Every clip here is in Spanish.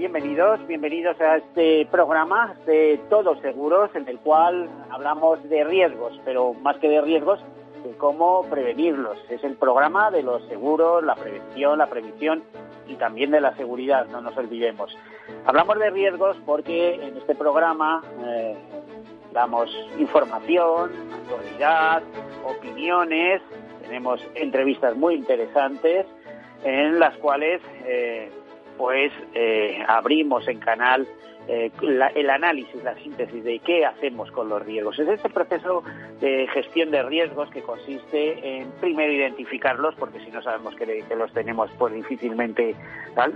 Bienvenidos, bienvenidos a este programa de Todos Seguros, en el cual hablamos de riesgos, pero más que de riesgos, de cómo prevenirlos. Es el programa de los seguros, la prevención, la previsión y también de la seguridad, no nos olvidemos. Hablamos de riesgos porque en este programa eh, damos información, actualidad, opiniones, tenemos entrevistas muy interesantes en las cuales eh, pues abrimos en canal eh, el análisis, la síntesis de qué hacemos con los riesgos. Es este proceso de gestión de riesgos que consiste en primero identificarlos, porque si no sabemos que, los tenemos, pues difícilmente.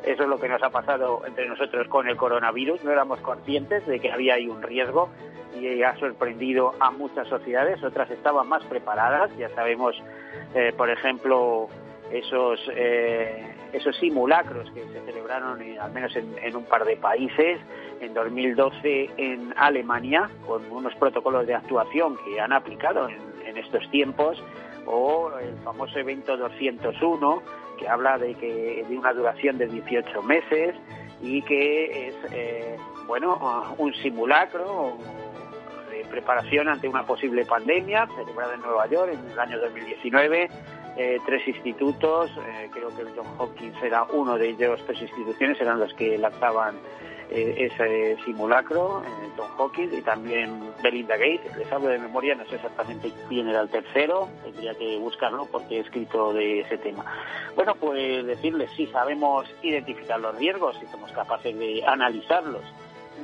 Eso es lo que nos ha pasado entre nosotros con el coronavirus. No éramos conscientes de que había ahí un riesgo y ha sorprendido a muchas sociedades. Otras estaban más preparadas. Ya sabemos, eh, por ejemplo, esos esos simulacros que se celebraron al menos en, un par de países, en 2012 en Alemania, con unos protocolos de actuación que han aplicado en, estos tiempos, o el famoso evento 201, que habla de, que, de una duración de 18 meses y que es, eh, bueno, un simulacro de preparación ante una posible pandemia celebrada en Nueva York en el año 2019 eh, tres institutos, eh, creo que el John Hopkins era uno de ellos, tres instituciones eran las que lanzaban eh, ese simulacro, John Hopkins y también Belinda Gates. Les hablo de memoria, no sé exactamente quién era el tercero, tendría que buscarlo porque he escrito de ese tema. Bueno, pues decirles, sí, sabemos identificar los riesgos y somos capaces de analizarlos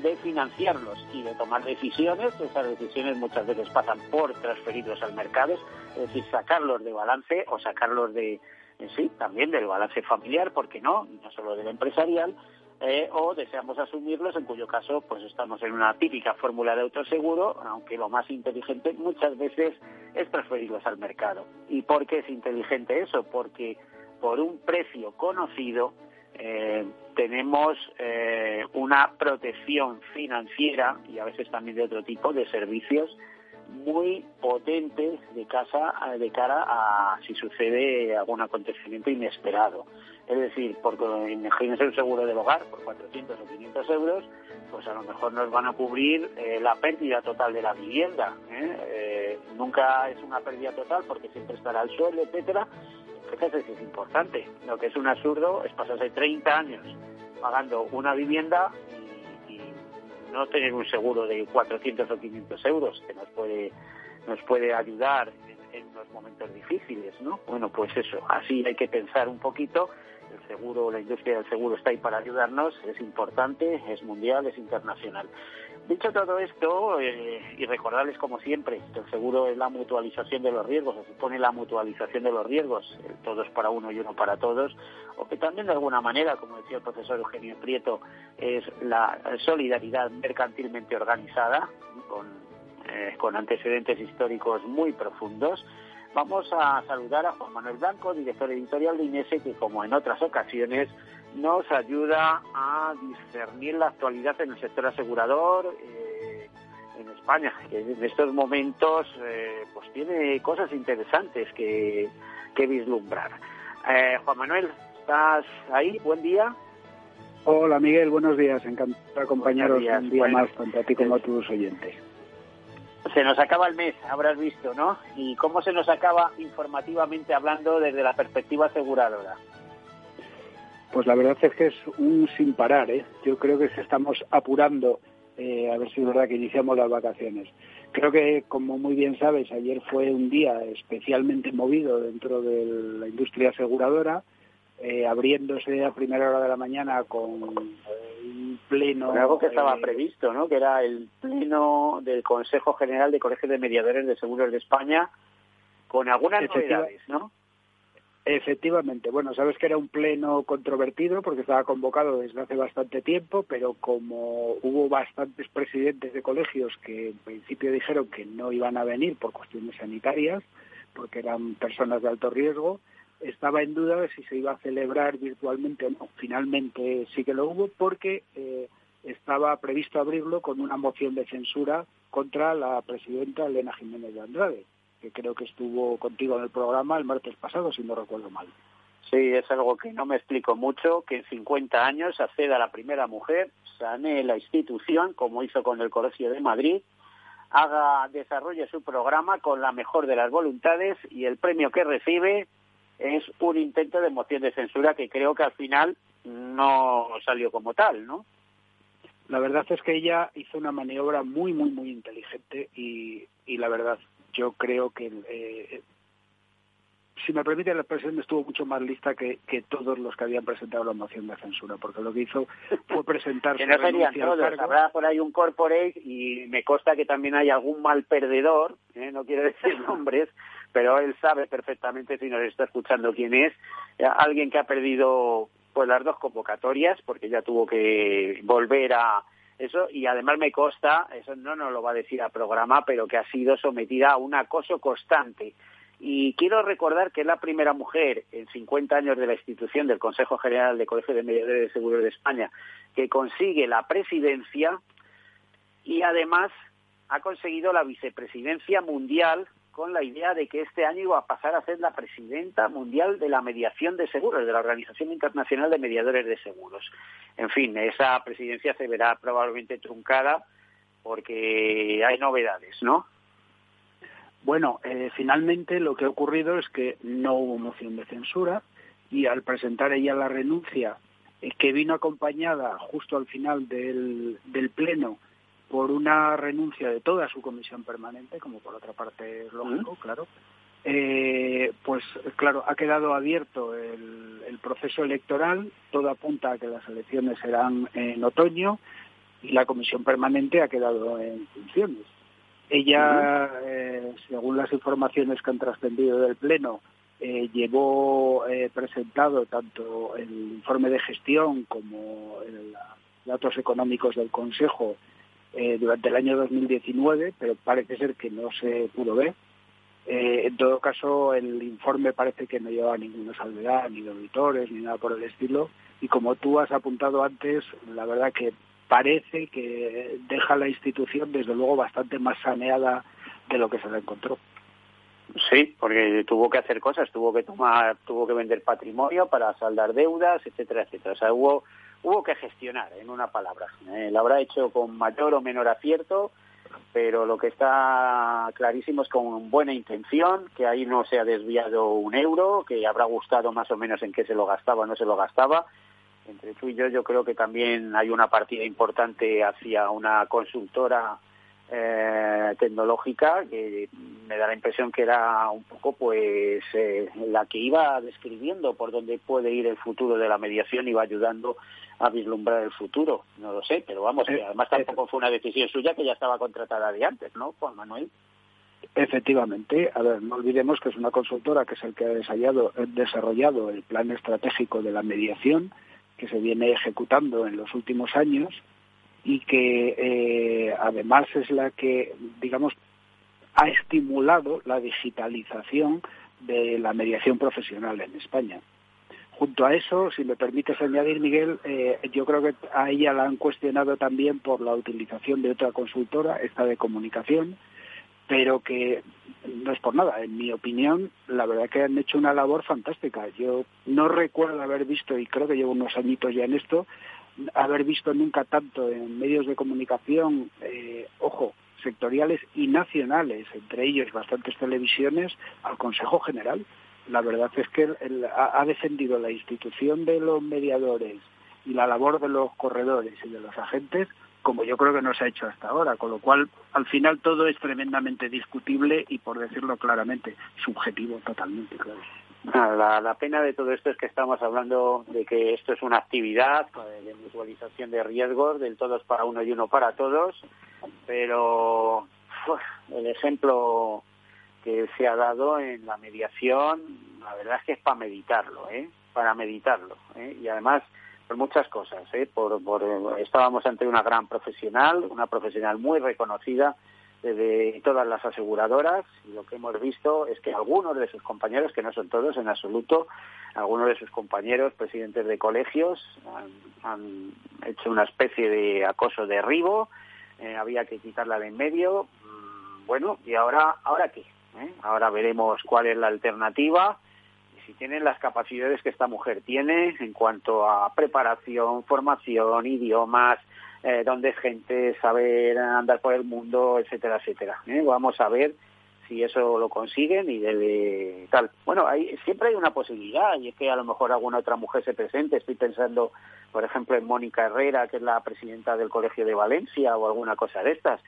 de financiarlos y de tomar decisiones. Esas decisiones muchas veces pasan por transferirlos al mercado, es decir, sacarlos de balance o sacarlos de, sí, también del balance familiar, porque no, no solo del empresarial, eh, o deseamos asumirlos, en cuyo caso pues estamos en una típica fórmula de autoseguro, aunque lo más inteligente muchas veces es transferirlos al mercado. ¿Y por qué es inteligente eso? Porque por un precio conocido eh, tenemos eh, una protección financiera y a veces también de otro tipo de servicios muy potentes de, casa, de cara a si sucede algún acontecimiento inesperado. Es decir, porque imagínense un seguro del hogar por 400 o 500 euros, pues a lo mejor nos van a cubrir eh, la pérdida total de la vivienda. nunca es una pérdida total porque siempre estará el suelo, etcétera, Es importante. Lo que es un absurdo es pasarse 30 años pagando una vivienda y, no tener un seguro de 400 o 500 euros que nos puede nos puede ayudar en, en los momentos difíciles, ¿no? Bueno, pues eso, así hay que pensar un poquito seguro, la industria del seguro está ahí para ayudarnos, es importante, es mundial, es internacional. Dicho todo esto, eh, y recordarles como siempre, que el seguro es la mutualización de los riesgos, se supone la mutualización de los riesgos, todos para uno y uno para todos, o que también de alguna manera, como decía el profesor Eugenio Prieto, es la solidaridad mercantilmente organizada, con, eh, con antecedentes históricos muy profundos. Vamos a saludar a Juan Manuel Blanco, director editorial de INESE, que como en otras ocasiones nos ayuda a discernir la actualidad en el sector asegurador eh, en España, que en estos momentos eh, pues tiene cosas interesantes que, que vislumbrar. Eh, Juan Manuel, ¿estás ahí? Buen día. Hola Miguel, buenos días. Encantado de acompañaros un día más tanto a ti como a tus oyentes. Se nos acaba el mes, habrás visto, ¿no? ¿Y cómo se nos acaba informativamente hablando desde la perspectiva aseguradora? Pues la verdad es que es un sin parar, ¿eh? Yo creo que estamos apurando eh, a ver si es verdad que iniciamos las vacaciones. Creo que, como muy bien sabes, ayer fue un día especialmente movido dentro de la industria aseguradora, eh, abriéndose a primera hora de la mañana con un pleno... algo que estaba previsto, ¿no? Que era el pleno del Consejo General de Colegios de Mediadores de Seguros de España, con algunas novedades, ¿no? Efectivamente. Bueno, sabes que era un pleno controvertido porque estaba convocado desde hace bastante tiempo, pero como hubo bastantes presidentes de colegios que en principio dijeron que no iban a venir por cuestiones sanitarias, porque eran personas de alto riesgo, estaba en duda de si se iba a celebrar virtualmente o no. Finalmente sí que lo hubo porque eh, estaba previsto abrirlo con una moción de censura contra la presidenta Elena Jiménez de Andrade que creo que estuvo contigo en el programa el martes pasado, si no recuerdo mal. Sí, es algo que no me explico mucho, que en 50 años acceda la primera mujer, sane la institución, como hizo con el Colegio de Madrid, haga, desarrolle su programa con la mejor de las voluntades y el premio que recibe es un intento de moción de censura que creo que al final no salió como tal, ¿no? La verdad es que ella hizo una maniobra muy, muy, muy inteligente y, y la verdad yo creo que, eh, si me permite la expresión, estuvo mucho más lista que, que, todos los que habían presentado la moción de censura, porque lo que hizo fue presentar que no serían todos, habrá por ahí un corporate y me consta que también hay algún mal perdedor, ¿eh? no quiero decir nombres, pero él sabe perfectamente si nos está escuchando quién es, eh, alguien que ha perdido pues las dos convocatorias porque ya tuvo que volver a eso y además me consta, eso no nos lo va a decir a programa, pero que ha sido sometida a un acoso constante. Y quiero recordar que es la primera mujer en 50 años de la institución del Consejo General de Colegio de Mediadores de Seguros de España que consigue la presidencia y además ha conseguido la vicepresidencia mundial con la idea de que este año iba a pasar a ser la presidenta mundial de la mediación de seguros, de la Organización Internacional de Mediadores de Seguros. En fin, esa presidencia se verá probablemente truncada porque hay novedades, ¿no? Bueno, eh, finalmente lo que ha ocurrido es que no hubo moción de censura y al presentar ella la renuncia, eh, que vino acompañada justo al final del, del Pleno por una renuncia de toda su comisión permanente, como por otra parte es lógico, claro, eh, pues claro, ha quedado abierto el, el, proceso electoral, todo apunta a que las elecciones serán en otoño y la comisión permanente ha quedado en funciones. Ella, eh, según las informaciones que han trascendido del Pleno, eh, llevó presentado tanto el informe de gestión como los datos económicos del Consejo eh, durante el año 2019, pero parece ser que no se pudo ver. Eh, en todo caso, el informe parece que no lleva ninguna salvedad, ni de ni nada por el estilo. Y como tú has apuntado antes, la verdad que parece que deja la institución, desde luego, bastante más saneada de lo que se la encontró. Sí, porque tuvo que hacer cosas, tuvo que tomar, tuvo que vender patrimonio para saldar deudas, etcétera, etcétera. O sea, hubo hubo que gestionar, en una palabra. Eh, la habrá hecho con mayor o menor acierto, pero lo que está clarísimo es con buena intención, que ahí no se ha desviado un euro, que habrá gustado más o menos en qué se lo gastaba o no se lo gastaba. Entre tú y yo, yo creo que también hay una partida importante hacia una consultora eh, tecnológica que me da la impresión que era un poco pues eh, la que iba describiendo por dónde puede ir el futuro de la mediación y va ayudando a vislumbrar el futuro. No lo sé, pero vamos, que eh, además tampoco fue una decisión suya que ya estaba contratada de antes, ¿no, Juan Manuel? Efectivamente, a ver, no olvidemos que es una consultora que es el que ha desarrollado el plan estratégico de la mediación que se viene ejecutando en los últimos años y que eh, además es la que, digamos, ha estimulado la digitalización de la mediación profesional en España. Junto a eso, si me permites añadir, Miguel, eh, yo creo que a ella la han cuestionado también por la utilización de otra consultora, esta de comunicación, pero que no es por nada. En mi opinión, la verdad que han hecho una labor fantástica. Yo no recuerdo haber visto, y creo que llevo unos añitos ya en esto, haber visto nunca tanto en medios de comunicación, eh, ojo, sectoriales y nacionales, entre ellos bastantes televisiones, al Consejo General la verdad es que ha, defendido la institución de los mediadores y la labor de los corredores y de los agentes como yo creo que no se ha hecho hasta ahora, con lo cual al final todo es tremendamente discutible y por decirlo claramente, subjetivo totalmente, claro. La, pena de todo esto es que estamos hablando de que esto es una actividad de mutualización de riesgos, del todos para uno y uno para todos, pero el ejemplo que se ha dado en la mediación, la verdad es que es para meditarlo, ¿eh? Para meditarlo, ¿eh? Y además, por muchas cosas, ¿eh? Por, por, estábamos ante una gran profesional, una profesional muy reconocida de todas las aseguradoras y lo que hemos visto es que algunos de sus compañeros, que no son todos en absoluto, algunos de sus compañeros, presidentes de colegios, han, hecho una especie de acoso derribo, eh, había que quitarla de en medio. Mm, bueno, y ahora, ¿ahora qué? ¿Eh? Ahora veremos cuál es la alternativa y si tienen las capacidades que esta mujer tiene en cuanto a preparación, formación, idiomas, eh, donde es gente, saber andar por el mundo, etcétera, etcétera. ¿eh? Vamos a ver si eso lo consiguen y de, tal. Bueno, hay, siempre hay una posibilidad y es que a lo mejor alguna otra mujer se presente. Estoy pensando, por ejemplo, en Mónica Herrera, que es la presidenta del Colegio de Valencia o alguna cosa de estas.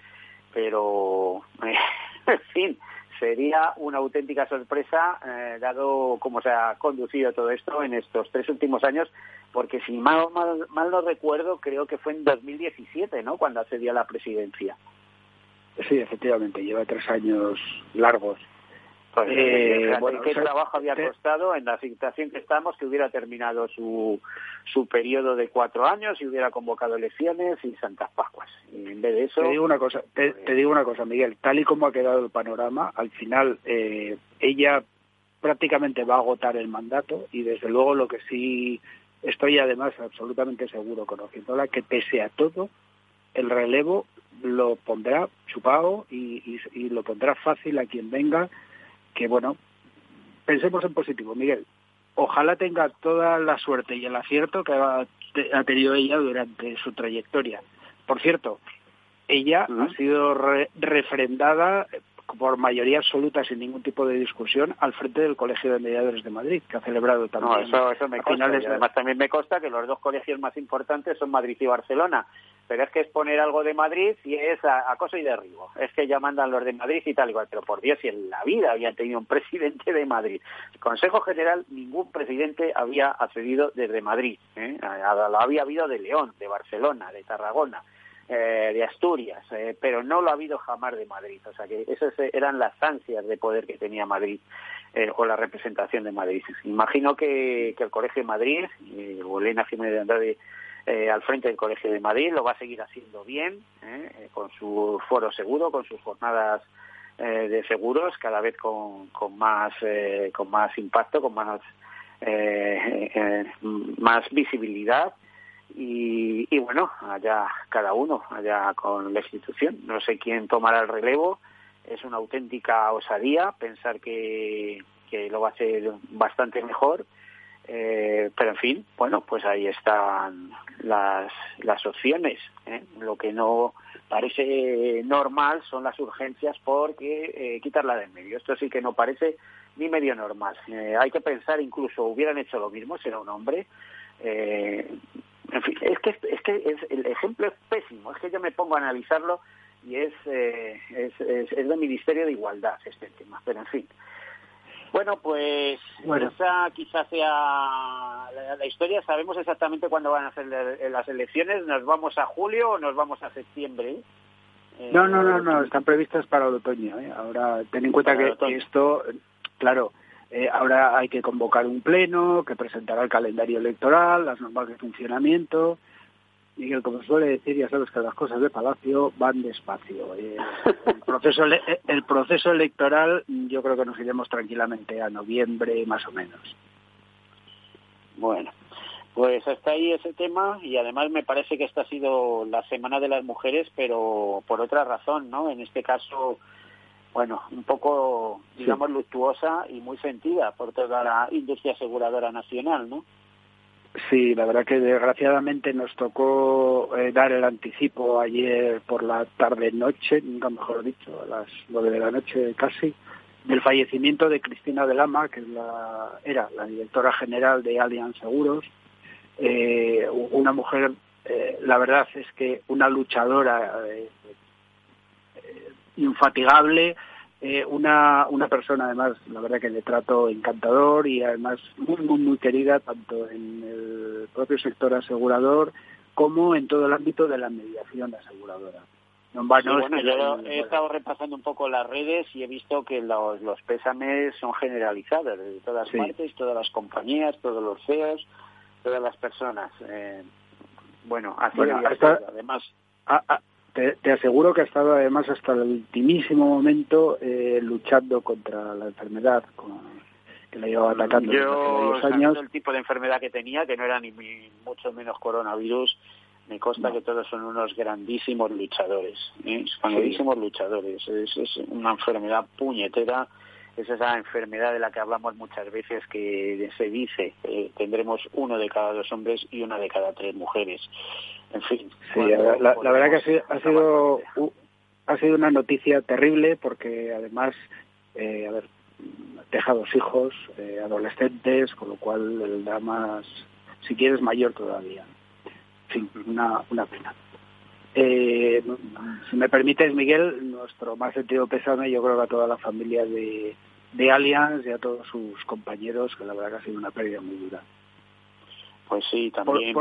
Pero, en fin, sería una auténtica sorpresa, eh, dado cómo se ha conducido todo esto en estos tres últimos años, porque si mal, mal, mal no recuerdo, creo que fue en 2017, ¿no?, cuando accedió a la presidencia. Sí, efectivamente, lleva tres años largos pues, eh, ¿Qué trabajo había costado en la situación que estamos que hubiera terminado su, su periodo de cuatro años y hubiera convocado elecciones y Santas Pascuas? Y en vez de eso... Te digo una cosa, te, pues, digo una cosa Miguel, tal y como ha quedado el panorama, al final eh, ella prácticamente va a agotar el mandato y desde luego lo que sí estoy además absolutamente seguro conociéndola que pese a todo el relevo lo pondrá chupado y, y lo pondrá fácil a quien venga que bueno, pensemos en positivo, Miguel. Ojalá tenga toda la suerte y el acierto que ha, tenido ella durante su trayectoria. Por cierto, ella ha sido refrendada por mayoría absoluta, sin ningún tipo de discusión, al frente del Colegio de Mediadores de Madrid, que ha celebrado también. No, eso, me consta. Además, también me consta que los dos colegios más importantes son Madrid y Barcelona. Pero es que es poner algo de Madrid y es acoso y derribo. Es que ya mandan los de Madrid y tal igual. Pero por Dios, si en la vida habían tenido un presidente de Madrid. El Consejo General, ningún presidente había accedido desde Madrid. ¿eh? Lo había habido de León, de Barcelona, de Tarragona eh, de Asturias, eh, pero no lo ha habido jamás de Madrid. O sea que esas eran las ansias de poder que tenía Madrid eh, o la representación de Madrid. Imagino que, el Colegio de Madrid, o Elena Jiménez de Andrade al frente del Colegio de Madrid, lo va a seguir haciendo bien, con su foro seguro, con sus jornadas de seguros, cada vez con, con más con más impacto, con más más visibilidad y, bueno, allá cada uno, allá con la institución. No sé quién tomará el relevo. Es una auténtica osadía pensar que, que lo va a hacer bastante mejor. Eh, pero en fin, bueno, pues ahí están las, las opciones. ¿eh? Lo que no parece normal son las urgencias porque eh, quitarla del medio. Esto sí que no parece ni medio normal. Eh, hay que pensar, incluso hubieran hecho lo mismo, será un hombre. Eh, en fin, es que, es que el ejemplo es pésimo, es que yo me pongo a analizarlo y es, eh, es, es, del Ministerio de Igualdad este tema, pero en fin. Bueno, pues esa quizás sea la, historia. Sabemos exactamente cuándo van a ser las elecciones. ¿Nos vamos a julio o nos vamos a septiembre? no, no, no, no, están previstas para el otoño. ¿eh? Ahora, ten en cuenta que esto, claro, eh, ahora hay que convocar un pleno que presentará el calendario electoral, las normas de funcionamiento. Miguel, como suele decir, ya sabes que las cosas de Palacio van despacio. Eh, el, proceso, el proceso electoral yo creo que nos iremos tranquilamente a noviembre más o menos. Bueno, pues hasta ahí ese tema y además me parece que esta ha sido la Semana de las Mujeres, pero por otra razón, ¿no? En este caso bueno, un poco, digamos, luctuosa y muy sentida por toda la industria aseguradora nacional, ¿no? Sí, la verdad que desgraciadamente nos tocó eh, dar el anticipo ayer por la tarde-noche, nunca mejor dicho, a las nueve de la noche casi, del fallecimiento de Cristina de Lama, que la, era la directora general de Allianz Seguros, eh, una mujer, eh, la verdad es que una luchadora infatigable, eh, una, una persona además, la verdad que le trato encantador y además muy, muy, muy querida tanto en el propio sector asegurador como en todo el ámbito de la mediación aseguradora. bueno, yo he estado repasando un poco las redes y he visto que los, los pésames son generalizados de todas partes, todas las compañías, todos los CEOs, todas las personas. Eh, bueno, así además. Te, aseguro que ha estado además hasta el ultimísimo momento eh, luchando contra la enfermedad que le llevaba atacando Yo, años. el tipo de enfermedad que tenía, que no era ni mucho menos coronavirus, me consta que todos son unos grandísimos luchadores, ¿eh? grandísimos luchadores. Es, una enfermedad puñetera, es esa enfermedad de la que hablamos muchas veces que se dice eh, tendremos uno de cada dos hombres y una de cada tres mujeres. En fin. Sí, la, verdad que ha sido, ha sido, una noticia terrible porque además, eh, a ver, deja dos hijos, eh, adolescentes, con lo cual el drama, si quieres, mayor todavía fin, una, una pena. Eh, si me permites, Miguel, nuestro más sentido pésame, yo creo que a toda la familia de, de Allianz y a todos sus compañeros, que la verdad que ha sido una pérdida muy dura. Pues sí, también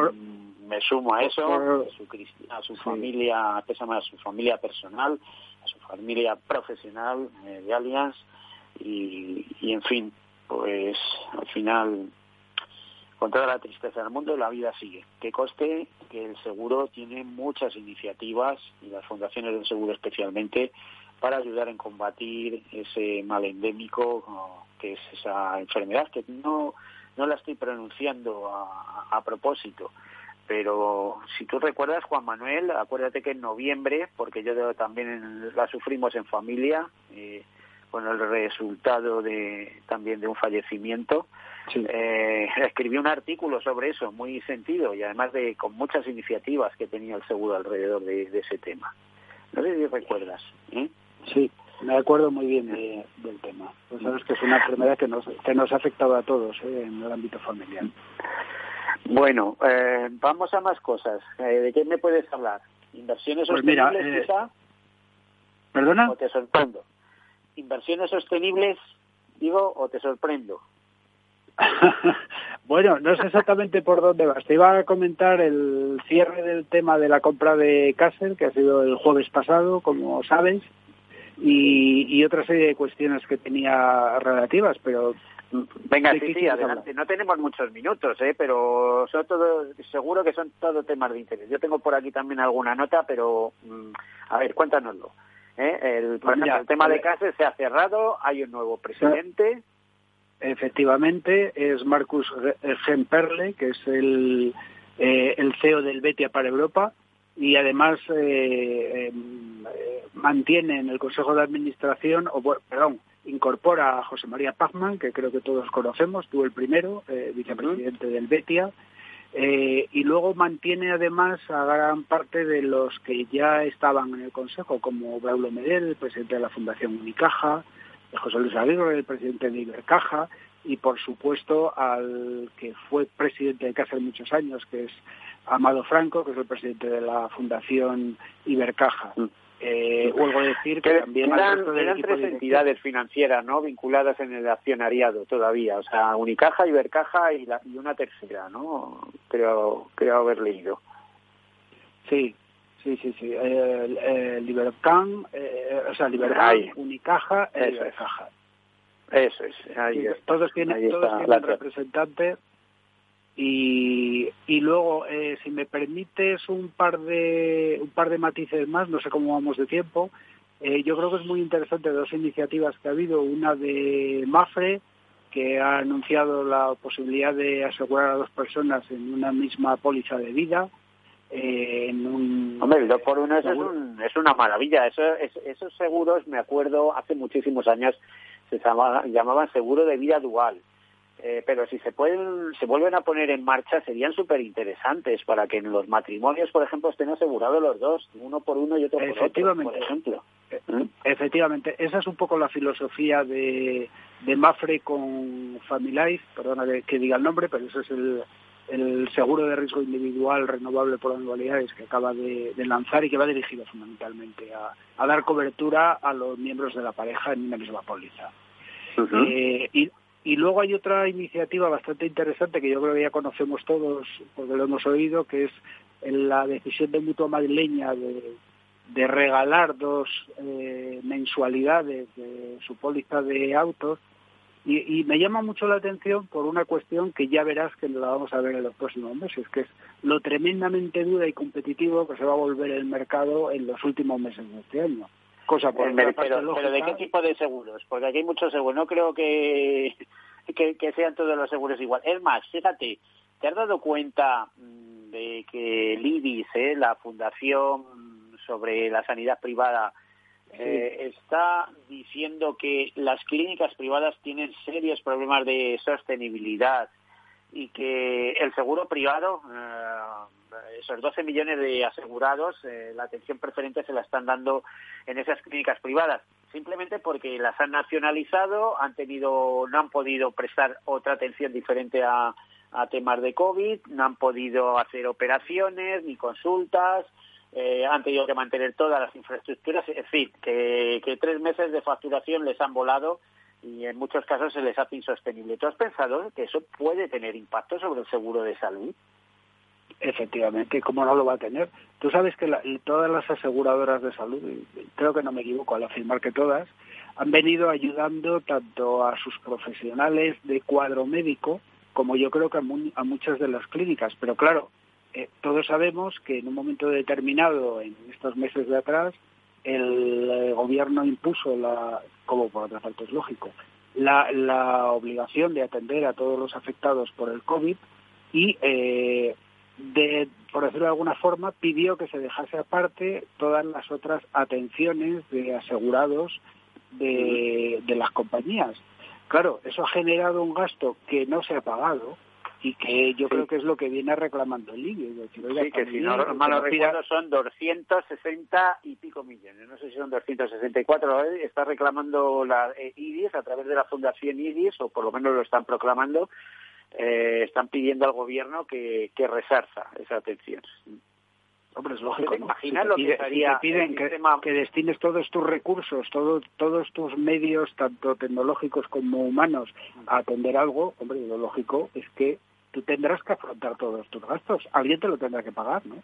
me sumo a eso, a su, a su familia, pésame a su familia personal, a su familia profesional eh, de Allianz y, y, en fin, pues al final con toda la tristeza del mundo, la vida sigue. Que coste que el seguro tiene muchas iniciativas, y las fundaciones del seguro especialmente, para ayudar en combatir ese mal endémico que es esa enfermedad, que no, no la estoy pronunciando a, propósito. Pero si tú recuerdas, Juan Manuel, acuérdate que en noviembre, porque yo también la sufrimos en familia, eh, con el resultado de también de un fallecimiento, eh, escribí un artículo sobre eso, muy sentido y además de con muchas iniciativas que tenía el seguro alrededor de, ese tema. No sé si recuerdas. ¿eh? Sí, me acuerdo muy bien del tema. Pues sabes que es una enfermedad que nos, que nos ha afectado a todos ¿eh? en el ámbito familiar. Bueno, eh, vamos a más cosas. ¿De qué me puedes hablar? ¿Inversiones pues sostenibles, quizá? ¿Perdona? ¿O te sorprendo? ¿Inversiones sostenibles, digo, o te sorprendo? bueno, no sé exactamente por dónde vas. Te iba a comentar el cierre del tema de la compra de Castle, que ha sido el jueves pasado, como sabes, y, otra serie de cuestiones que tenía relativas, pero Venga, sí, sí, adelante. No tenemos muchos minutos, ¿eh? pero son todo, seguro que son todos temas de interés. Yo tengo por aquí también alguna nota, pero mm, a ver, cuéntanoslo. ¿eh? El, por ejemplo, el tema de eh, Castle se ha cerrado, hay un nuevo presidente. Efectivamente, es Marcus Gemperle, que es el, eh, el CEO del Betia para Europa, y además eh, em, eh, mantiene en el Consejo de Administración, o perdón, incorpora a José María Pachman, que creo que todos conocemos, tú el primero, vicepresidente del Betia, y luego mantiene además a gran parte de los que ya estaban en el Consejo, como Braulio Medel, el presidente de la Fundación Unicaja, José Luis Aguirre, el presidente de Ibercaja, y por supuesto al que fue presidente de Casa muchos años, que es Amado Franco, que es el presidente de la Fundación Ibercaja. Eh, vuelvo decir que, también eran, tres entidades financieras no vinculadas en el accionariado todavía o sea Unicaja Ibercaja y, la, y una tercera no creo creo haber leído. Sí Sí, sí, sí. Libercan, eh, o sea, Libercan, Unicaja e Eso Eso es. Ahí todos tienen, todos tienen representante. Y, y luego, eh, si me permites un par de un par de matices más, no sé cómo vamos de tiempo. Eh, yo creo que es muy interesante dos iniciativas que ha habido. Una de Mafre, que ha anunciado la posibilidad de asegurar a dos personas en una misma póliza de vida eh, en un... Hombre, el 2 por 1 es, es una maravilla. Eso, esos seguros, me acuerdo, hace muchísimos años se llamaban seguro de vida dual. Eh, pero si se pueden se vuelven a poner en marcha serían súper interesantes para que en los matrimonios por ejemplo estén asegurados los dos uno por uno y otro por otro por ejemplo eh, ¿Mm? efectivamente esa es un poco la filosofía de, de Mafre con Family Life perdona que diga el nombre pero ese es el, el seguro de riesgo individual renovable por anualidades que acaba de, lanzar y que va dirigido fundamentalmente a, dar cobertura a los miembros de la pareja en una misma póliza. Eh, y, y luego hay otra iniciativa bastante interesante que yo creo que ya conocemos todos porque lo hemos oído, que es la decisión de Mutua Madrileña de, regalar dos eh, mensualidades de su póliza de autos y, me llama mucho la atención por una cuestión que ya verás que la vamos a ver en los próximos meses, que es lo tremendamente dura y competitivo que se va a volver el mercado en los últimos meses de este año. Cosa por pero, pero, ¿de qué tipo de seguros? Porque aquí hay muchos seguros. No creo que, que, sean todos los seguros igual. Es más, fíjate, ¿te has dado cuenta mm, de que el IBIS, eh, la Fundación sobre la Sanidad Privada, eh, está diciendo que las clínicas privadas tienen serios problemas de sostenibilidad y que el seguro privado, eh, esos 12 millones de asegurados, eh, la atención preferente se la están dando en esas clínicas privadas, simplemente porque las han nacionalizado, han tenido, no han podido prestar otra atención diferente a, temas de COVID, no han podido hacer operaciones ni consultas, eh, han tenido que mantener todas las infraestructuras, en fin, que, tres meses de facturación les han volado y en muchos casos se les hace insostenible. ¿Tú has pensado que eso puede tener impacto sobre el seguro de salud? Efectivamente, ¿cómo no lo va a tener? Tú sabes que todas las aseguradoras de salud, creo que no me equivoco al afirmar que todas, han venido ayudando tanto a sus profesionales de cuadro médico como yo creo que a muchas de las clínicas. Pero claro, eh, todos sabemos que en un momento determinado, en estos meses de atrás, el, eh, gobierno impuso, la, como por otra parte es lógico, la, la, obligación de atender a todos los afectados por el COVID y, eh, de, por decirlo de alguna forma, pidió que se dejase aparte todas las otras atenciones de asegurados de, de las compañías. Claro, eso ha generado un gasto que no se ha pagado, y que yo creo que es lo que viene reclamando el IBI. sí, que si no mal recuerdo son 260 y pico millones, no sé si son 264, está reclamando la eh, IDIS a través de la Fundación IDIS, o por lo menos lo están proclamando, eh, están pidiendo al gobierno que, que resarza esa atención. Hombre, es lógico, ¿no? lo que te piden que, destines todos tus recursos, todo, todos tus medios, tanto tecnológicos como humanos, a atender algo, hombre, lo lógico es que tú tendrás que afrontar todos tus gastos. Alguien te lo tendrá que pagar, ¿no?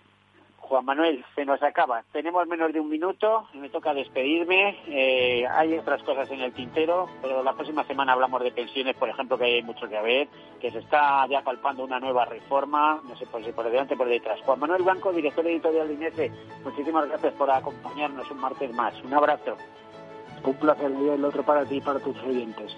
Juan Manuel, se nos acaba. Tenemos menos de un minuto, me toca despedirme. Eh, hay otras cosas en el tintero, pero la próxima semana hablamos de pensiones, por ejemplo, que hay mucho que ver, que se está ya palpando una nueva reforma, no sé por si por delante o por detrás. Juan Manuel Blanco, director editorial de INESE, muchísimas gracias por acompañarnos un martes más. Un abrazo. Un placer, el otro para ti y para tus oyentes.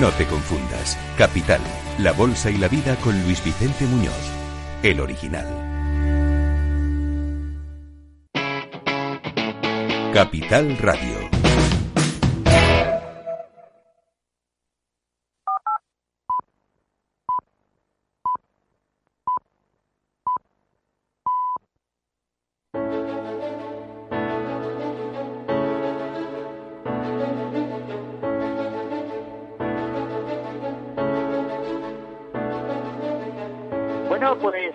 No te confundas. Capital, la bolsa y la vida con Luis Vicente Muñoz, el original. Capital Radio,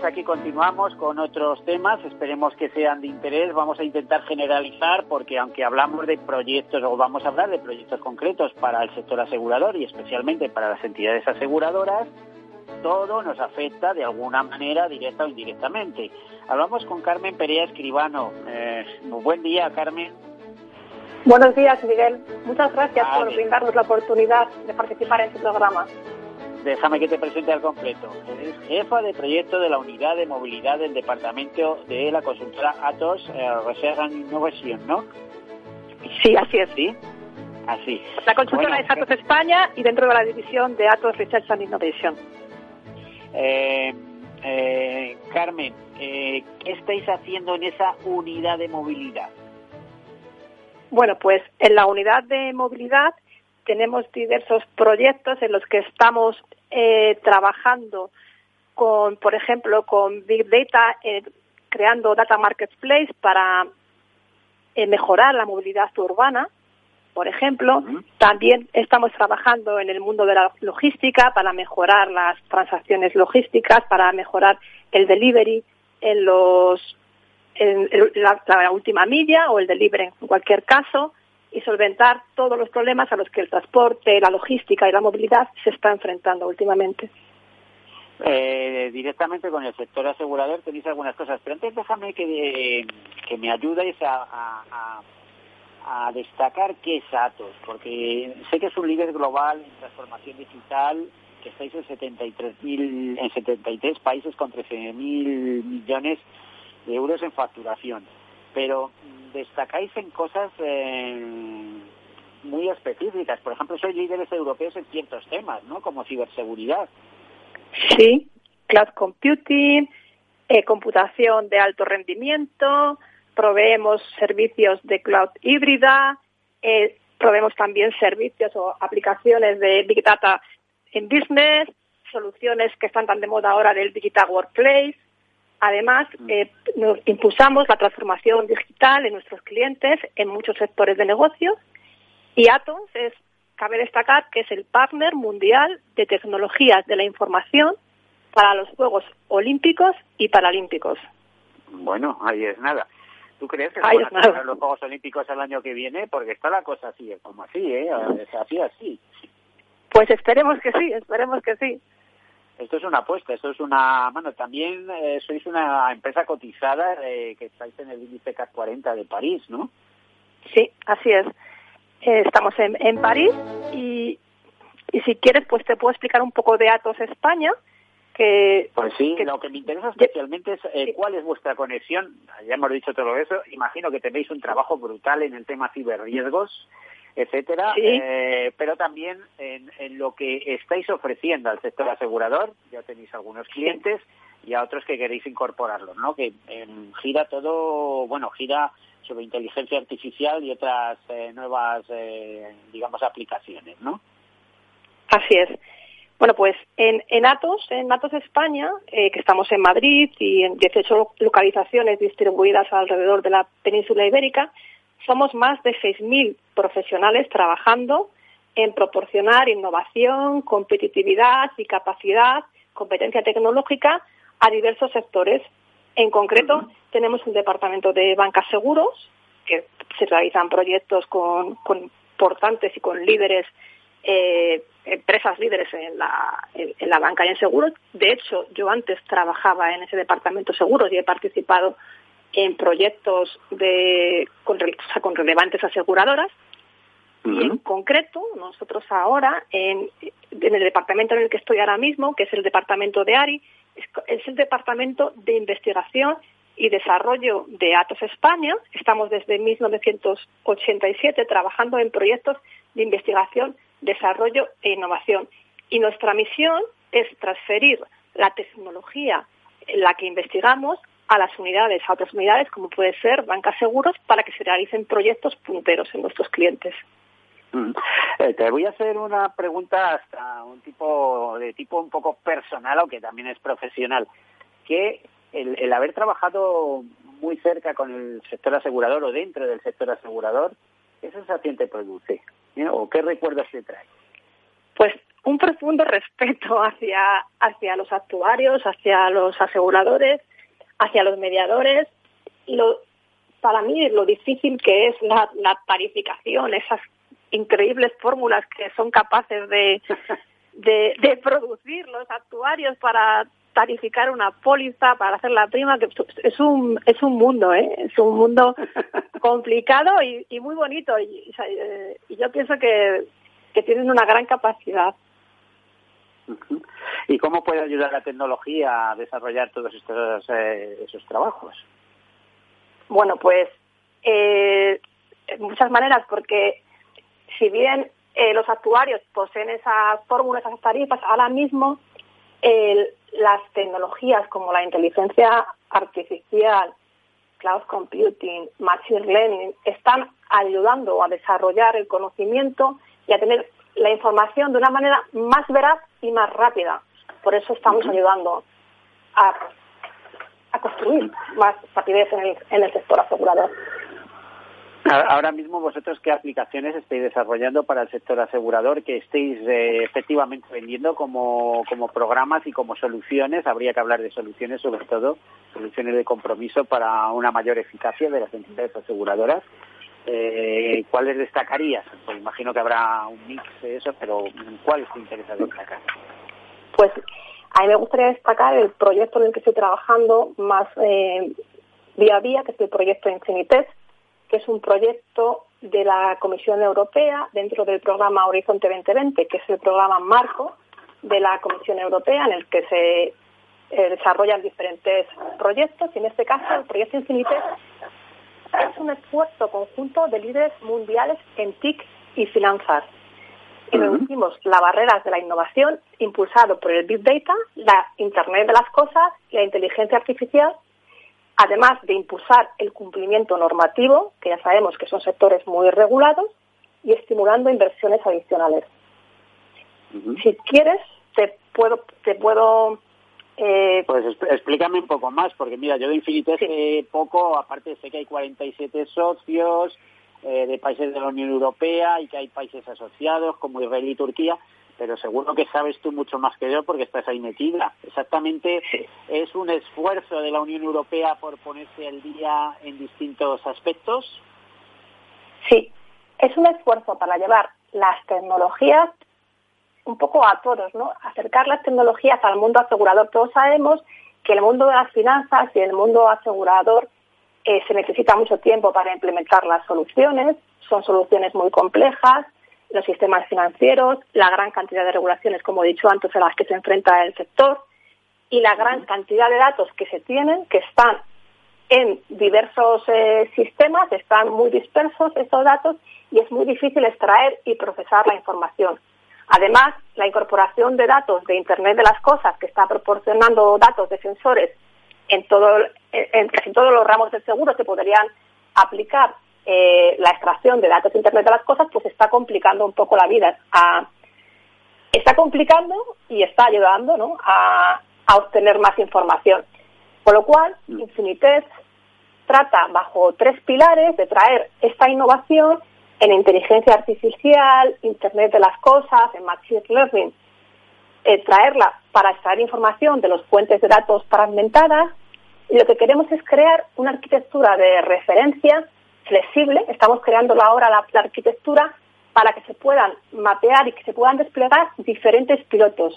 aquí continuamos con otros temas, esperemos que sean de interés, vamos a intentar generalizar porque aunque hablamos de proyectos o vamos a hablar de proyectos concretos para el sector asegurador y especialmente para las entidades aseguradoras, todo nos afecta de alguna manera directa o indirectamente. Hablamos con Carmen Perea Escribano. Eh, buen día, Carmen. Buenos días, Miguel. Muchas gracias por brindarnos la oportunidad de participar en este programa déjame que te presente al completo. Es jefa de proyecto de la unidad de movilidad del departamento de la consultora Atos eh, Research and Innovation, ¿no? Sí, así es. Sí, así. La consultora es Atos España y dentro de la división de Atos Research and Innovation. Eh, eh, Carmen, ¿qué estáis haciendo en esa unidad de movilidad? Bueno, pues en la unidad de movilidad tenemos diversos proyectos en los que estamos eh, trabajando con, por ejemplo, con Big Data, eh, creando Data Marketplace para eh, mejorar la movilidad urbana, por ejemplo. También estamos trabajando en el mundo de la logística para mejorar las transacciones logísticas, para mejorar el delivery en los en la, la última milla o el delivery en cualquier caso y solventar todos los problemas a los que el transporte, la logística y la movilidad se está enfrentando últimamente. Eh, directamente con el sector asegurador tenéis algunas cosas, pero antes déjame que, que me ayudes a, a, a, destacar qué es Atos, porque sé que es un líder global en transformación digital, que estáis en 73, en 73 países con 13.000 millones de euros en facturación, pero destacáis en cosas eh, muy específicas. Por ejemplo, sois líderes europeos en ciertos temas, ¿no? Como ciberseguridad. Sí, cloud computing, eh, computación de alto rendimiento, proveemos servicios de cloud híbrida, eh, proveemos también servicios o aplicaciones de Big Data en business, soluciones que están tan de moda ahora del Digital Workplace. Además, eh, nos impulsamos la transformación digital en nuestros clientes en muchos sectores de negocio y Atos es, cabe destacar que es el partner mundial de tecnologías de la información para los Juegos Olímpicos y Paralímpicos. Bueno, ahí es nada. ¿Tú crees que van a los Juegos Olímpicos el año que viene? Porque está la cosa así, como así, ¿eh? Así, así. Pues esperemos que sí, esperemos que sí esto es una apuesta, esto es una, bueno, también eh, sois una empresa cotizada eh, que estáis en el índice CAC 40 de París, ¿no? Sí, así es. Eh, estamos en, en París y, y si quieres, pues te puedo explicar un poco de Atos España. Que, pues sí, lo que me interesa especialmente es cuál es vuestra conexión. Ya hemos dicho todo eso. Imagino que tenéis un trabajo brutal en el tema ciberriesgos etcétera, eh, pero también en, en, lo que estáis ofreciendo al sector asegurador, ya tenéis algunos clientes y a otros que queréis incorporarlos, ¿no? Que gira todo, bueno, gira sobre inteligencia artificial y otras eh, nuevas, eh, digamos, aplicaciones, ¿no? Así es. Bueno, pues en, en Atos, en Atos España, que estamos en Madrid y en 18 localizaciones distribuidas alrededor de la península ibérica, somos más de 6.000 profesionales trabajando en proporcionar innovación, competitividad y capacidad, competencia tecnológica a diversos sectores. En concreto, tenemos un departamento de bancas seguros, que se realizan proyectos con, importantes y con líderes, eh, empresas líderes en la, en, la banca y en seguros. De hecho, yo antes trabajaba en ese departamento seguros y he participado en proyectos de, con, con relevantes aseguradoras. Y en concreto, nosotros ahora, en, en, el departamento en el que estoy ahora mismo, que es el departamento de ARI, es, el departamento de investigación y desarrollo de Atos España. Estamos desde 1987 trabajando en proyectos de investigación, desarrollo e innovación. Y nuestra misión es transferir la tecnología en la que investigamos a las unidades, a otras unidades, como puede ser bancas seguros, para que se realicen proyectos punteros en nuestros clientes. Mm. Eh, te voy a hacer una pregunta hasta un tipo de tipo un poco personal, aunque también es profesional. Que el, haber trabajado muy cerca con el sector asegurador o dentro del sector asegurador, ¿qué sensación te produce? ¿Eh? ¿O qué recuerdos te trae? Pues un profundo respeto hacia, hacia los actuarios, hacia los aseguradores, hacia los mediadores y lo, para mí lo difícil que es la, la tarificación, esas increíbles fórmulas que son capaces de, de, producir los actuarios para tarificar una póliza, para hacer la prima, que es un, es un mundo, ¿eh? es un mundo complicado y, muy bonito. Y, yo pienso que, que tienen una gran capacidad. ¿Y cómo puede ayudar la tecnología a desarrollar todos estos eh, esos trabajos? Bueno, pues eh, muchas maneras, porque si bien eh, los actuarios poseen esas fórmulas, esas tarifas, ahora mismo las tecnologías como la inteligencia artificial, cloud computing, machine learning, están ayudando a desarrollar el conocimiento y a tener la información de una manera más veraz y más rápida. Por eso estamos ayudando a, construir más rapidez en el, en el sector asegurador. Ahora mismo vosotros qué aplicaciones estáis desarrollando para el sector asegurador que estéis eh, efectivamente vendiendo como, como programas y como soluciones. Habría que hablar de soluciones, sobre todo soluciones de compromiso para una mayor eficacia de las entidades aseguradoras. Eh, ¿Cuáles destacarías? Pues imagino que habrá un mix de eso, pero ¿cuáles te interesa destacar? Pues a mí me gustaría destacar el proyecto en el que estoy trabajando más eh, día a día, que es el proyecto Infinites, que es un proyecto de la Comisión Europea dentro del programa Horizonte 2020, que es el programa marco de la Comisión Europea en el que se eh, desarrollan diferentes proyectos y en este caso el proyecto Infinites es un esfuerzo conjunto de líderes mundiales en TIC y finanzas. Y reducimos las barreras de la innovación impulsado por el Big Data, la Internet de las Cosas y la inteligencia artificial además de impulsar el cumplimiento normativo, que ya sabemos que son sectores muy regulados, y estimulando inversiones adicionales. Si quieres, te puedo, te puedo eh... Pues explícame un poco más, porque mira, yo de Infinite sé poco, aparte sé que hay 47 socios eh, de países de la Unión Europea y que hay países asociados como Israel y Turquía, pero seguro que sabes tú mucho más que yo porque estás ahí metida. Exactamente, ¿es un esfuerzo de la Unión Europea por ponerse al día en distintos aspectos? Sí, es un esfuerzo para llevar las tecnologías un poco a todos, ¿no? Acercar las tecnologías al mundo asegurador. Todos sabemos que el mundo de las finanzas y el mundo asegurador eh, se necesita mucho tiempo para implementar las soluciones, son soluciones muy complejas, los sistemas financieros, la gran cantidad de regulaciones, como he dicho antes, a las que se enfrenta el sector y la gran cantidad de datos que se tienen, que están en diversos eh, sistemas, están muy dispersos estos datos y es muy difícil extraer y procesar la información. Además, la incorporación de datos de Internet de las Cosas, que está proporcionando datos de sensores en, todo, en casi todos los ramos del seguro, se podrían aplicar eh, la extracción de datos de Internet de las cosas, pues está complicando un poco la vida. está complicando y está ayudando a, obtener más información. Con lo cual, mm. Infinites trata bajo tres pilares de traer esta innovación en inteligencia artificial, Internet de las cosas, en Machine Learning, eh, traerla para extraer información de los fuentes de datos fragmentadas. Y lo que queremos es crear una arquitectura de referencia flexible, estamos creando ahora la, arquitectura para que se puedan mapear y que se puedan desplegar diferentes pilotos.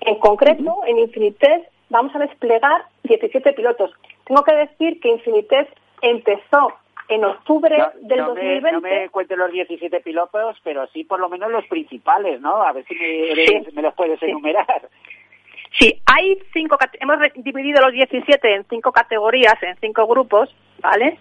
En concreto, en Infinites vamos a desplegar 17 pilotos. Tengo que decir que Infinites empezó en octubre del 2020. no me cuentes los 17 pilotos, pero sí por lo menos los principales, ¿no? A ver si me, los puedes enumerar. Sí, hay cinco, hemos dividido los 17 en cinco categorías, en cinco grupos, ¿vale?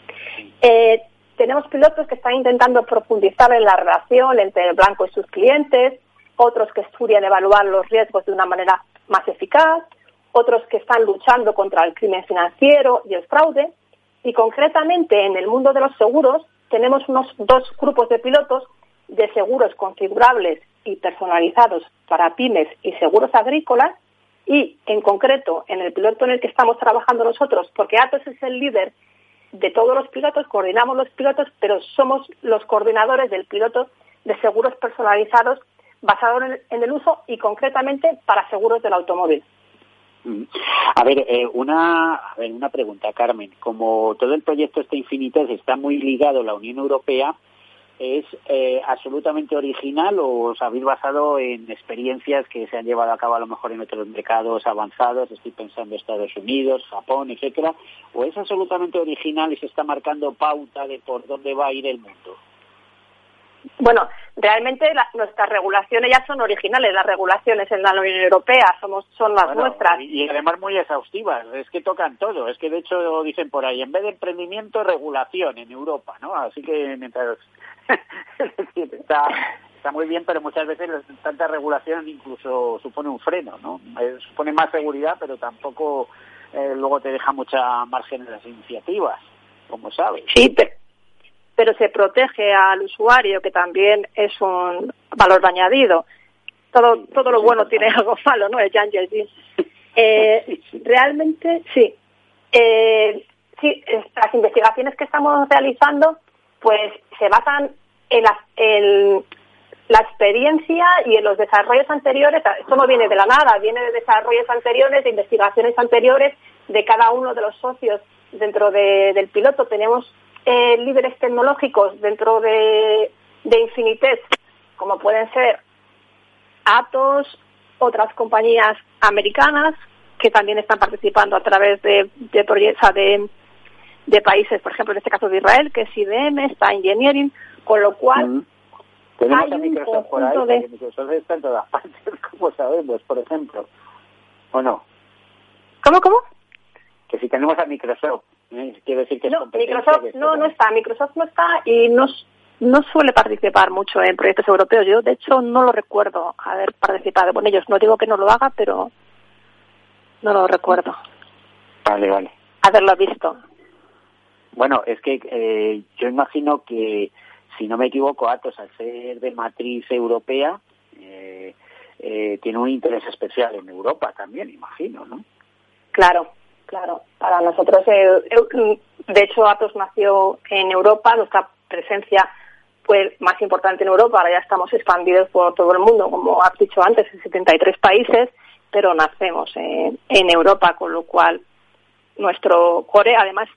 Eh, tenemos pilotos que están intentando profundizar en la relación entre el blanco y sus clientes, otros que estudian evaluar los riesgos de una manera más eficaz, otros que están luchando contra el crimen financiero y el fraude. Y concretamente en el mundo de los seguros tenemos unos dos grupos de pilotos de seguros configurables y personalizados para pymes y seguros agrícolas y en concreto en el piloto en el que estamos trabajando nosotros, porque Atos es el líder de todos los pilotos, coordinamos los pilotos, pero somos los coordinadores del piloto de seguros personalizados basados en el uso y concretamente para seguros del automóvil. Mm. A ver, eh, una, a ver, una pregunta, Carmen. Como todo el proyecto este Infinites está muy ligado a la Unión Europea, ¿es eh, absolutamente original o os habéis basado en experiencias que se han llevado a cabo a lo mejor en otros mercados avanzados? Estoy pensando en Estados Unidos, Japón, etcétera. ¿O es absolutamente original y se está marcando pauta de por dónde va a ir el mundo? Bueno, realmente nuestras regulaciones ya son originales, las regulaciones en la Unión Europea somos, son las nuestras. Y, además muy exhaustivas, es que tocan todo, es que de hecho dicen por ahí, en vez de emprendimiento, regulación en Europa, ¿no? Así que mientras... está, está muy bien, pero muchas veces tanta regulación incluso supone un freno, ¿no? Eh, supone más seguridad, pero tampoco eh, luego te deja mucha margen en las iniciativas, como sabes. Sí, pero pero se protege al usuario, que también es un valor añadido. Todo, todo lo bueno tiene algo malo, ¿no? El Jan eh, realmente, sí. Eh, sí, las investigaciones que estamos realizando, pues se basan en la, en la experiencia y en los desarrollos anteriores. Esto no viene de la nada, viene de desarrollos anteriores, de investigaciones anteriores de cada uno de los socios dentro del piloto. Tenemos eh, líderes tecnológicos dentro de, de como pueden ser Atos, otras compañías americanas que también están participando a través de, de proyectos de, de países, por ejemplo, en este caso de Israel, que es IBM, está Engineering, con lo cual Tenemos a Microsoft por ahí, de... Microsoft está en todas partes, como sabemos, por ejemplo, ¿o no? ¿Cómo, cómo? Que si tenemos a Microsoft Quiero decir que no, Microsoft no, no está. Microsoft no está y no, no suele participar mucho en proyectos europeos. Yo, de hecho, no lo recuerdo haber participado con ellos. No digo que no lo haga, pero no lo recuerdo. Vale, vale. Haberlo visto. Bueno, es que eh, yo imagino que, si no me equivoco, Atos, al ser de matriz europea, eh, eh, tiene un interés especial en Europa también, imagino, ¿no? Claro, Claro, para nosotros, eh, de hecho, Atos nació en Europa, nuestra presencia fue más importante en Europa, ahora ya estamos expandidos por todo el mundo, como has dicho antes, en 73 países, pero nacemos en, en Europa, con lo cual nuestro core, además,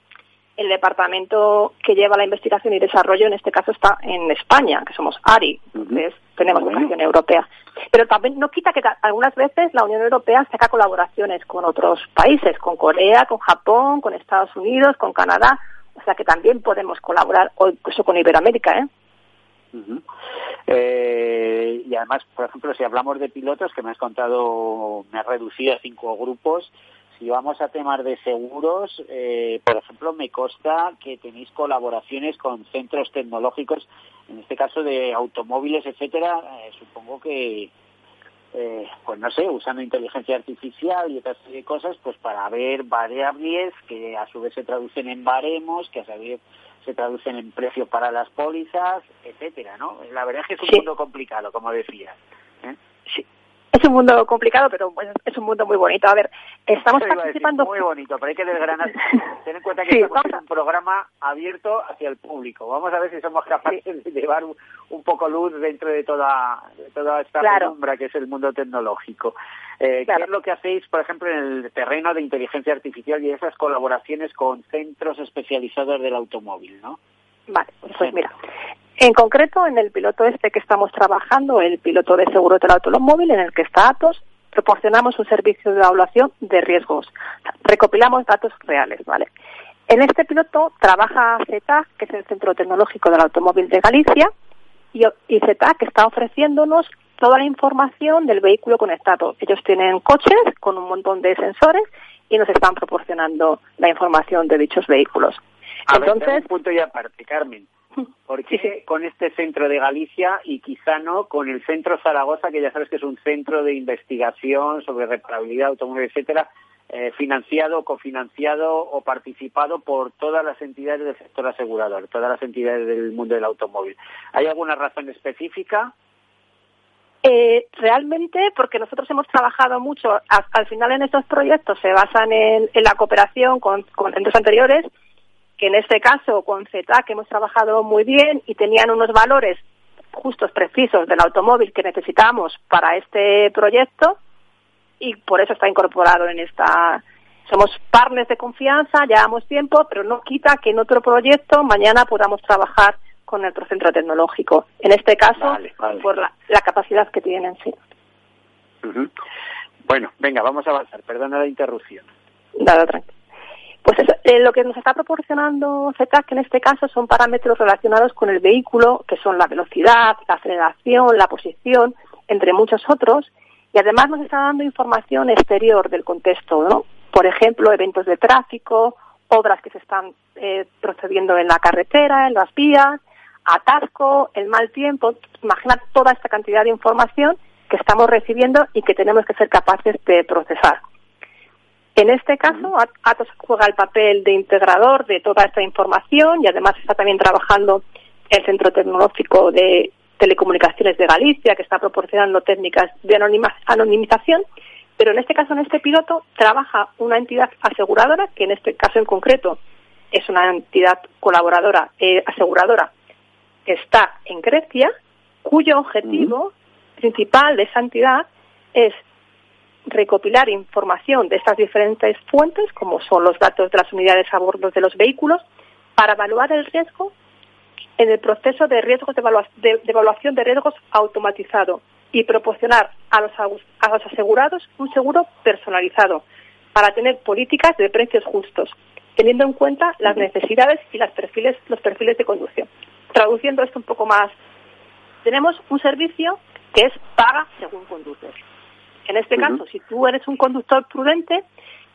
el departamento que lleva la investigación y desarrollo en este caso está en España, que somos ARI, entonces tenemos vocación europea. Pero también no quita que algunas veces la Unión Europea saca colaboraciones con otros países, con Corea, con Japón, con Estados Unidos, con Canadá, o sea que también podemos colaborar, o incluso con Iberoamérica, ¿eh? eh, y además, por ejemplo, si hablamos de pilotos, que me has contado, me has reducido a cinco grupos, si vamos a temas de seguros, eh, por ejemplo, me consta que tenéis colaboraciones con centros tecnológicos, en este caso de automóviles, etcétera. Eh, supongo que, eh, pues no sé, usando inteligencia artificial y otras cosas, pues para ver variables que a su vez se traducen en baremos, que a su vez se traducen en precio para las pólizas, etcétera, ¿no? La verdad es que es un mundo complicado, como decías. Sí, es un mundo complicado, pero es un mundo muy bonito. A ver, estamos participando. muy bonito, pero hay que desgranar. Ten en cuenta que estamos en un programa abierto hacia el público. Vamos a ver si somos capaces de llevar un, poco luz dentro de toda, toda esta claro. que es el mundo tecnológico. Eh, ¿Qué es lo que hacéis, por ejemplo, en el terreno de inteligencia artificial y esas colaboraciones con centros especializados del automóvil, no? Vale, pues mira, en concreto, en el piloto este que estamos trabajando, el piloto de seguro del automóvil, en el que está Atos, proporcionamos un servicio de evaluación de riesgos. Recopilamos datos reales, ¿vale? En este piloto trabaja CETA, que es el Centro Tecnológico del Automóvil de Galicia, y, y CETA, que está ofreciéndonos toda la información del vehículo conectado. Ellos tienen coches con un montón de sensores y nos están proporcionando la información de dichos vehículos. Entonces, un punto y aparte, Carmen ¿Por qué con este centro de Galicia y quizá no con el centro Zaragoza, que ya sabes que es un centro de investigación sobre reparabilidad automóvil, etcétera, eh, financiado, cofinanciado o participado por todas las entidades del sector asegurador, todas las entidades del mundo del automóvil? ¿Hay alguna razón específica? Eh, realmente, porque nosotros hemos trabajado mucho, al final en estos proyectos se basan en, la cooperación con, con centros anteriores, que en este caso con CETAC hemos trabajado muy bien y tenían unos valores justos, precisos del automóvil que necesitamos para este proyecto y por eso está incorporado en esta. Somos partners de confianza, llevamos tiempo, pero no quita que en otro proyecto mañana podamos trabajar con nuestro centro tecnológico. En este caso, por la, capacidad que tienen, sí. Bueno, venga, vamos a avanzar. Perdona la interrupción. Dale, tranquilo. Pues eh, lo que nos está proporcionando ZTAC en este caso son parámetros relacionados con el vehículo, que son la velocidad, la aceleración, la posición, entre muchos otros, y además nos está dando información exterior del contexto, ¿no? Por ejemplo, eventos de tráfico, obras que se están eh, procediendo en la carretera, en las vías, atasco, el mal tiempo, imagina toda esta cantidad de información que estamos recibiendo y que tenemos que ser capaces de procesar. En este caso, Atos juega el papel de integrador de toda esta información y además está también trabajando el Centro Tecnológico de Telecomunicaciones de Galicia, que está proporcionando técnicas de anonimización, pero en este caso, en este piloto, trabaja una entidad aseguradora, que en este caso en concreto es una entidad colaboradora eh, aseguradora que está en Grecia, cuyo objetivo principal de esa entidad es recopilar información de estas diferentes fuentes, como son los datos de las unidades a bordo de los vehículos, para evaluar el riesgo en el proceso de riesgos de, evaluación de riesgos automatizado y proporcionar a los, a los asegurados un seguro personalizado para tener políticas de precios justos, teniendo en cuenta las necesidades y las perfiles, los perfiles de conducción traduciendo esto un poco más, tenemos un servicio que es paga según conduces. En este caso, si tú eres un conductor prudente,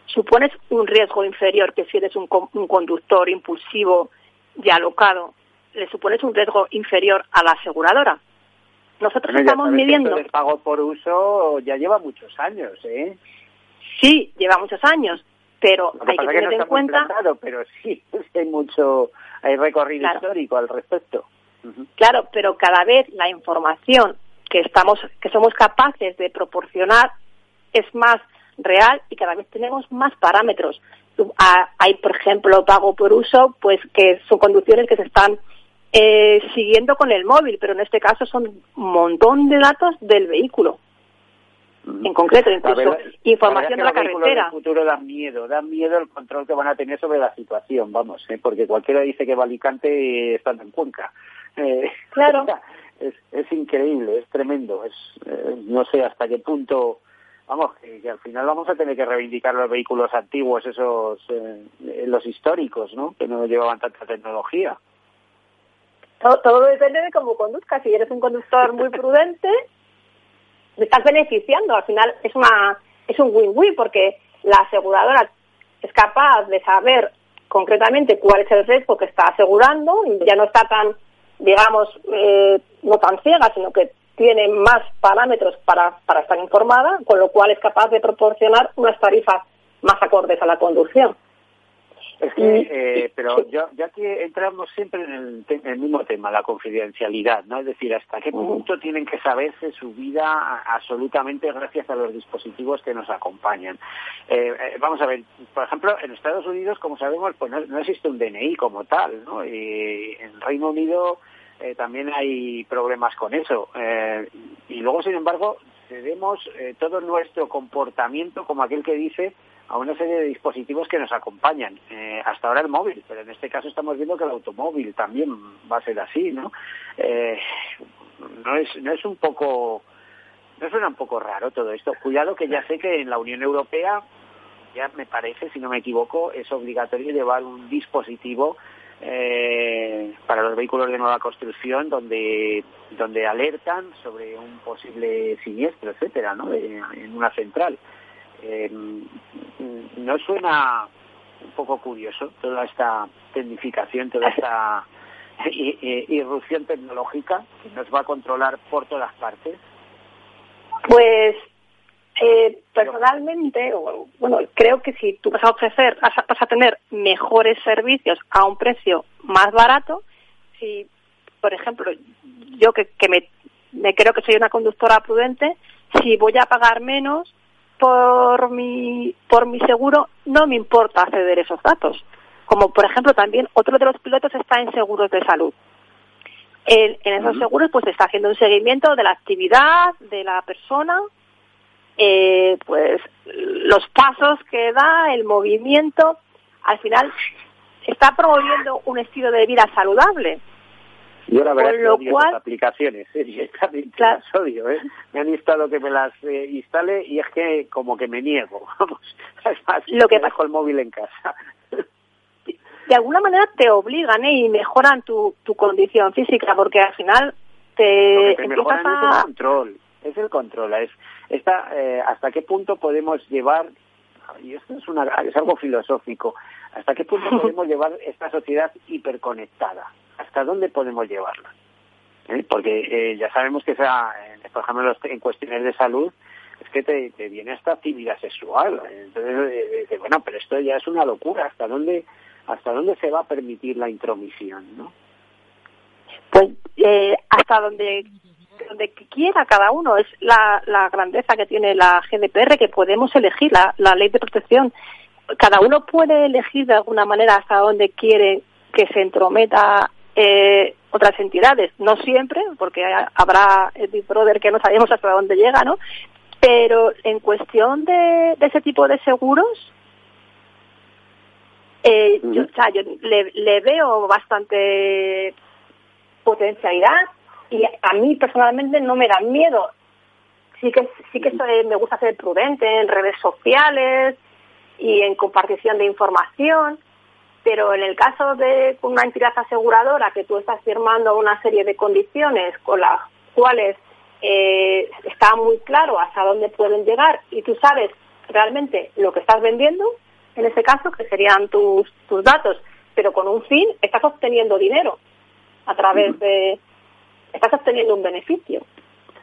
supones un riesgo inferior que si eres un, conductor impulsivo y alocado, le supones un riesgo inferior a la aseguradora. Nosotros estamos midiendo. El pago por uso ya lleva muchos años, ¿eh? Sí, lleva muchos años, pero hay que tener en cuenta. pero sí, hay mucho hay recorrido histórico al respecto. Claro, pero cada vez la información que estamos, que somos capaces de proporcionar es más real y cada vez tenemos más parámetros. Hay, por ejemplo, pago por uso, pues que son conducciones que se están eh, siguiendo con el móvil, pero en este caso son un montón de datos del vehículo en concreto, incluso información de la carretera. El futuro da miedo, da miedo el control que van a tener sobre la situación, vamos, ¿eh? porque cualquiera dice que va Alicante estando en Cuenca. Eh, claro. Es, es increíble, es tremendo, es eh, no sé hasta qué punto, vamos, que, al final vamos a tener que reivindicar los vehículos antiguos, esos, los históricos, ¿no? Que no llevaban tanta tecnología. Todo, todo depende de cómo conduzcas. Si eres un conductor muy prudente, te estás beneficiando. Al final es una es un win-win porque la aseguradora es capaz de saber concretamente cuál es el riesgo que está asegurando, ya no está tan, digamos, eh, no tan ciega, sino que tiene más parámetros para, para estar informada, con lo cual es capaz de proporcionar unas tarifas más acordes a la conducción. Es que, eh, pero yo, ya que entramos siempre en el, mismo tema, la confidencialidad, ¿no? Es decir, hasta qué punto tienen que saberse su vida absolutamente gracias a los dispositivos que nos acompañan. Eh, eh, vamos a ver, por ejemplo, en Estados Unidos, como sabemos, pues no, existe un DNI como tal, ¿no? Y en Reino Unido también hay problemas con eso. y luego, sin embargo, cedemos todo nuestro comportamiento como aquel que dice a una serie de dispositivos que nos acompañan. Eh, hasta ahora el móvil, pero en este caso estamos viendo que el automóvil también va a ser así, ¿no? Eh, no es no es un poco no suena un poco raro todo esto. Cuidado que ya sé que en la Unión Europea ya me parece, si no me equivoco, es obligatorio llevar un dispositivo eh, para los vehículos de nueva construcción donde donde alertan sobre un posible siniestro, etcétera, ¿no? en una central. Eh, ¿No suena un poco curioso toda esta tecnificación, toda esta irrupción tecnológica que nos va a controlar por todas partes? Pues eh, personalmente, bueno, creo que si tú vas a ofrecer, vas a, tener mejores servicios a un precio más barato, si, por ejemplo, yo que, que me, me creo que soy una conductora prudente, si voy a pagar menos por mi, por mi seguro, no me importa acceder a esos datos. Como por ejemplo también otro de los pilotos está en seguros de salud. En, en esos seguros pues está haciendo un seguimiento de la actividad de la persona, eh, pues los pasos que da, el movimiento, al final está promoviendo un estilo de vida saludable. Yo la verdad lo que cual, aplicaciones, ¿eh? directamente claro. las odio, ¿eh? Me han instado que me las eh, instale y es que como que me niego, vamos. Es más, lo que dejo el móvil en casa. De alguna manera te obligan ¿eh? y mejoran tu, tu condición física porque al final te, te empiezas a... Es el control, es el control, es esta, eh, hasta qué punto podemos llevar y esto es, una, es algo filosófico, ¿hasta qué punto podemos llevar esta sociedad hiperconectada? ¿Hasta dónde podemos llevarla? ¿Eh? Porque eh, ya sabemos que, esa, por ejemplo, en cuestiones de salud, es que te, viene esta actividad sexual. Entonces, bueno, pero esto ya es una locura. ¿Hasta dónde, hasta dónde se va a permitir la intromisión? ¿no? Pues hasta donde donde quiera cada uno. Es la, la grandeza que tiene la GDPR, que podemos elegir la, la ley de protección. Cada uno puede elegir de alguna manera hasta dónde quiere que se entrometa eh, otras entidades. No siempre, porque habrá el Big Brother que no sabemos hasta dónde llega, ¿no? Pero en cuestión de, de ese tipo de seguros, eh, yo, o sea, yo le, le veo bastante potencialidad y a mí personalmente no me dan miedo. Sí que sí que me gusta ser prudente en redes sociales y en compartición de información, pero en el caso de una entidad aseguradora que tú estás firmando una serie de condiciones con las cuales eh, está muy claro hasta dónde pueden llegar y tú sabes realmente lo que estás vendiendo, en ese caso, que serían tus, tus datos, pero con un fin estás obteniendo dinero a través de, estás obteniendo un beneficio.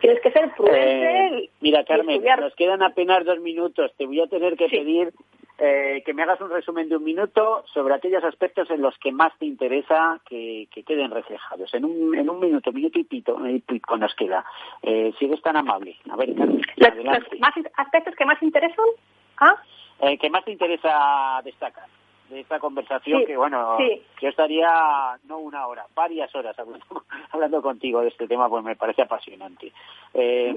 Tienes que ser prudente. Eh, mira, Carmen, nos quedan apenas dos minutos. Te voy a tener que pedir eh, que me hagas un resumen de un minuto sobre aquellos aspectos en los que más te interesa que, queden reflejados. En un, en un minuto, minuto y pito, nos queda. Eh, sigues tan amable. A ver, los, más aspectos que más interesan? ¿Ah? Eh, ¿Qué más te interesa destacar? De esta conversación que bueno yo estaría no una hora varias horas hablando, contigo de este tema pues me parece apasionante. Eh,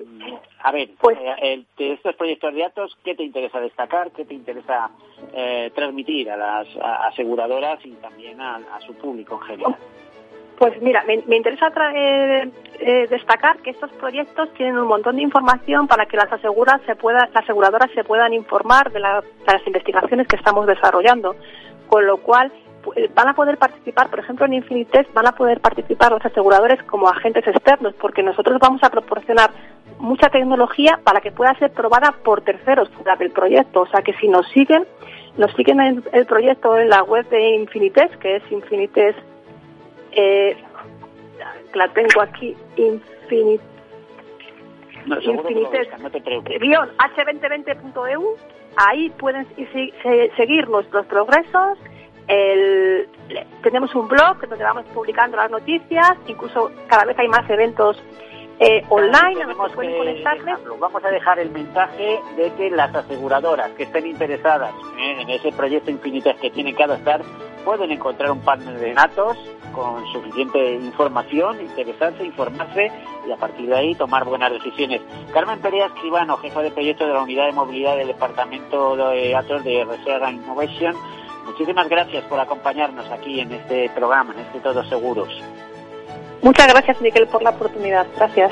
a ver pues, eh, de estos proyectos de datos qué te interesa destacar qué te interesa eh, transmitir a las aseguradoras y también a, su público en general pues mira, me, interesa destacar que estos proyectos tienen un montón de información para que las, aseguras se pueda, las aseguradoras se puedan informar de, las investigaciones que estamos desarrollando con lo cual eh, van a poder participar, por ejemplo, en Infinitest van a poder participar los aseguradores como agentes externos, porque nosotros vamos a proporcionar mucha tecnología para que pueda ser probada por terceros durante el proyecto. O sea que si nos siguen, nos siguen el, proyecto en la web de Infinitest, que es Infinitest, eh, la tengo aquí, Infinitest. No, h2020.eu ahí pueden seguir nuestros progresos. El, tenemos un blog donde vamos publicando las noticias, incluso cada vez hay más eventos eh, online Vamos a dejar el mensaje de que las aseguradoras que estén interesadas eh, en ese proyecto infinito que tienen que adoptar pueden encontrar un panel de datos con suficiente información, interesarse, informarse y a partir de ahí tomar buenas decisiones. Carmen Perea Escribano, jefa de proyecto de la Unidad de Movilidad del Departamento de Datos de Reserva Innovation, muchísimas gracias por acompañarnos aquí en este programa, en este Todos Seguros. Muchas gracias, Miguel, por la oportunidad. Gracias.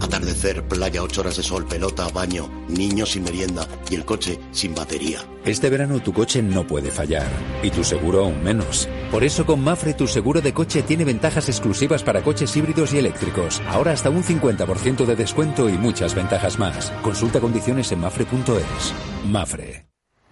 Atardecer, playa, ocho horas de sol, pelota, baño, niños sin merienda y el coche sin batería. Este verano tu coche no puede fallar y tu seguro aún menos. Por eso con Mafre tu seguro de coche tiene ventajas exclusivas para coches híbridos y eléctricos. Ahora hasta un 50% de descuento y muchas ventajas más. Consulta condiciones en mafre.es. Mafre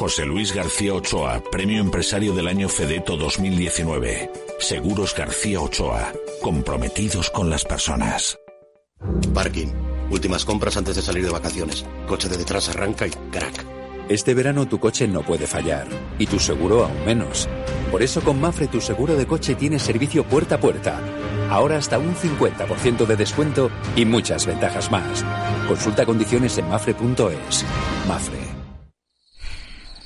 José Luis García Ochoa, Premio Empresario del Año Fedeto 2019. Seguros García Ochoa, comprometidos con las personas. Parking. Últimas compras antes de salir de vacaciones. Coche de detrás arranca y crack. Este verano tu coche no puede fallar y tu seguro aún menos. Por eso con Mafre tu seguro de coche tiene servicio puerta a puerta. Ahora hasta un 50% de descuento y muchas ventajas más. Consulta condiciones en mafre.es. Mafre.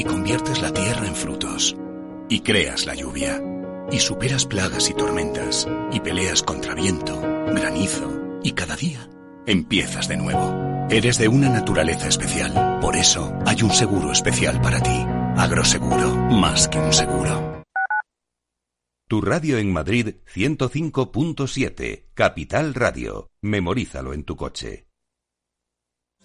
y conviertes la tierra en frutos, y creas la lluvia, y superas plagas y tormentas, y peleas contra viento, granizo, y cada día empiezas de nuevo. Eres de una naturaleza especial, por eso hay un seguro especial para ti. Agroseguro, más que un seguro. Tu radio en Madrid 105.7, Capital Radio. Memorízalo en tu coche.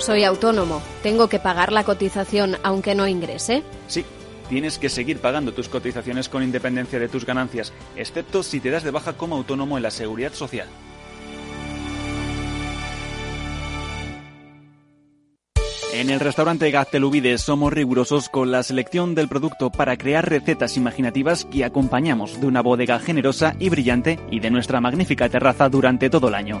Soy autónomo. ¿Tengo que pagar la cotización aunque no ingrese? Sí. Tienes que seguir pagando tus cotizaciones con independencia de tus ganancias, excepto si te das de baja como autónomo en la seguridad social. En el restaurante Gaztelubides somos rigurosos con la selección del producto para crear recetas imaginativas que acompañamos de una bodega generosa y brillante y de nuestra magnífica terraza durante todo el año.